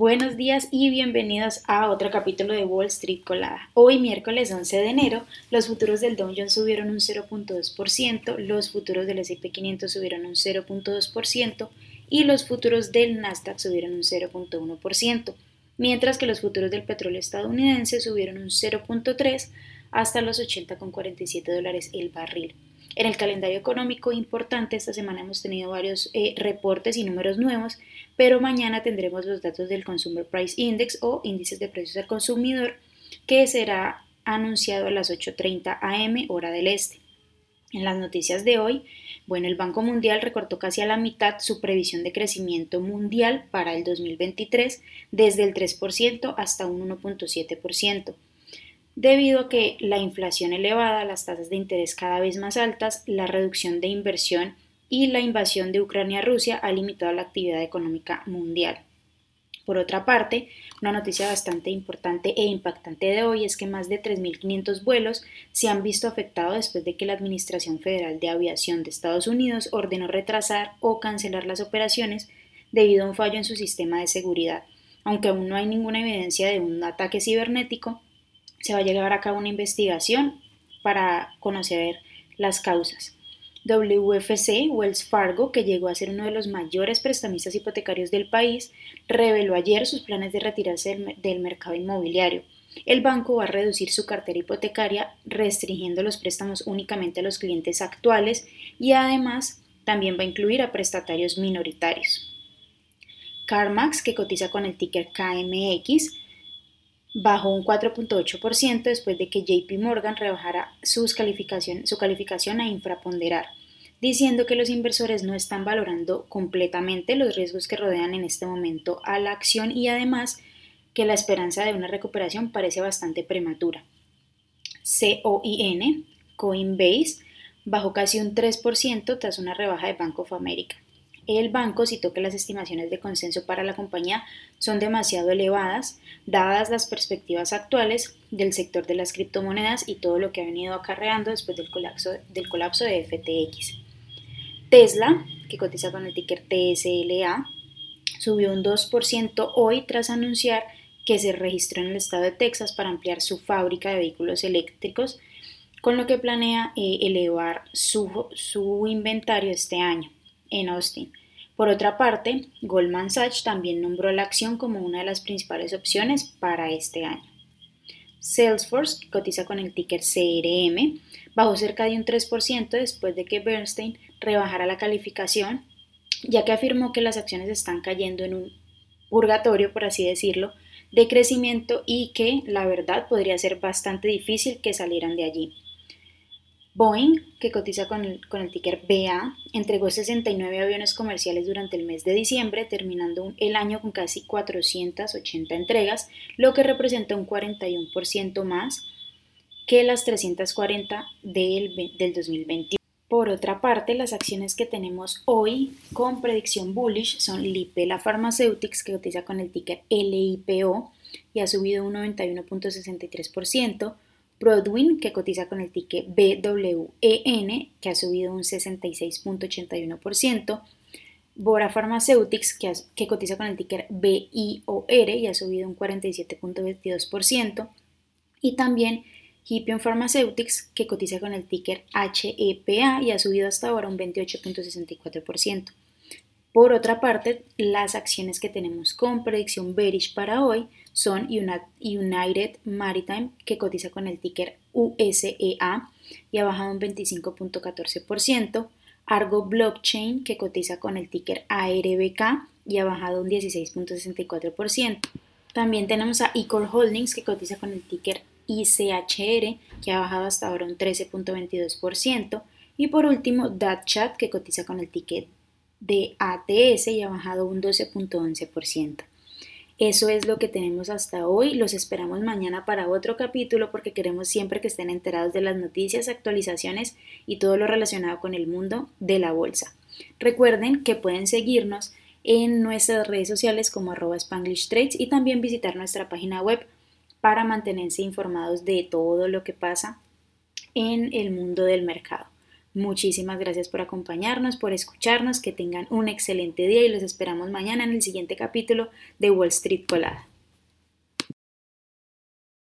Buenos días y bienvenidos a otro capítulo de Wall Street Colada. Hoy, miércoles 11 de enero, los futuros del Dow Jones subieron un 0.2%, los futuros del S&P 500 subieron un 0.2% y los futuros del Nasdaq subieron un 0.1%, mientras que los futuros del petróleo estadounidense subieron un 0.3% hasta los 80,47 dólares el barril. En el calendario económico importante esta semana hemos tenido varios eh, reportes y números nuevos, pero mañana tendremos los datos del Consumer Price Index o índices de precios al consumidor que será anunciado a las 8.30 am hora del este. En las noticias de hoy, bueno, el Banco Mundial recortó casi a la mitad su previsión de crecimiento mundial para el 2023 desde el 3% hasta un 1.7% debido a que la inflación elevada, las tasas de interés cada vez más altas, la reducción de inversión y la invasión de Ucrania a Rusia ha limitado la actividad económica mundial. Por otra parte, una noticia bastante importante e impactante de hoy es que más de 3.500 vuelos se han visto afectados después de que la Administración Federal de Aviación de Estados Unidos ordenó retrasar o cancelar las operaciones debido a un fallo en su sistema de seguridad. Aunque aún no hay ninguna evidencia de un ataque cibernético, se va a llevar a cabo una investigación para conocer las causas. WFC, Wells Fargo, que llegó a ser uno de los mayores prestamistas hipotecarios del país, reveló ayer sus planes de retirarse del, mercado inmobiliario. El banco va a reducir su cartera hipotecaria, restringiendo los préstamos únicamente a los clientes actuales y además también va a incluir a prestatarios minoritarios. CarMax, que cotiza con el ticker KMX, bajó un 4.8% después de que JP Morgan rebajara su calificación a infraponderar, diciendo que los inversores no están valorando completamente los riesgos que rodean en este momento a la acción y además que la esperanza de una recuperación parece bastante prematura. COIN, Coinbase, bajó casi un 3% tras una rebaja de Bank of America. El banco citó que las estimaciones de consenso para la compañía son demasiado elevadas, dadas las perspectivas actuales del sector de las criptomonedas y todo lo que ha venido acarreando después del colapso, del colapso de FTX. Tesla, que cotiza con el ticker TSLA, subió un 2% hoy tras anunciar que se registró en el estado de Texas para ampliar su fábrica de vehículos eléctricos, con lo que planea eh, elevar su, su inventario este año en Austin. Por otra parte, Goldman Sachs también nombró la acción como una de las principales opciones para este año. Salesforce, que cotiza con el ticker CRM, bajó cerca de un 3% después de que Bernstein rebajara la calificación, ya que afirmó que las acciones están cayendo en un purgatorio, por así decirlo, de crecimiento y que la verdad podría ser bastante difícil que salieran de allí. Boeing, que cotiza con el, ticker BA, entregó 69 aviones comerciales durante el mes de diciembre, terminando el año con casi 480 entregas, lo que representa un 41% más que las 340 del, del 2021. Por otra parte, las acciones que tenemos hoy con predicción bullish son Lipela Pharmaceutics, que cotiza con el ticker LIPO y ha subido un 91.63%, Broadwin, que cotiza con el ticket BWEN, que ha subido un 66.81%, Bora Pharmaceutics, que, que, cotiza con el ticker BIOR y ha subido un 47.22%, y también Hippion Pharmaceutics, que cotiza con el ticker HEPA y ha subido hasta ahora un 28.64%. Por otra parte, las acciones que tenemos con predicción bearish para hoy son United Maritime, que cotiza con el ticker USEA y ha bajado un 25.14%, Argo Blockchain, que cotiza con el ticker ARBK y ha bajado un 16.64%. También tenemos a Ecor Holdings, que cotiza con el ticker ICHR, que ha bajado hasta ahora un 13.22%. Y por último, DatChat, que cotiza con el ticket de ATS y ha bajado un 12.11%. Eso es lo que tenemos hasta hoy. Los esperamos mañana para otro capítulo porque queremos siempre que estén enterados de las noticias, actualizaciones y todo lo relacionado con el mundo de la bolsa. Recuerden que pueden seguirnos en nuestras redes sociales como arroba Spanglish Trades y también visitar nuestra página web para mantenerse informados de todo lo que pasa en el mundo del mercado. Muchísimas gracias por acompañarnos, por escucharnos, que tengan un excelente día y los esperamos mañana en el siguiente capítulo de Wall Street Colada.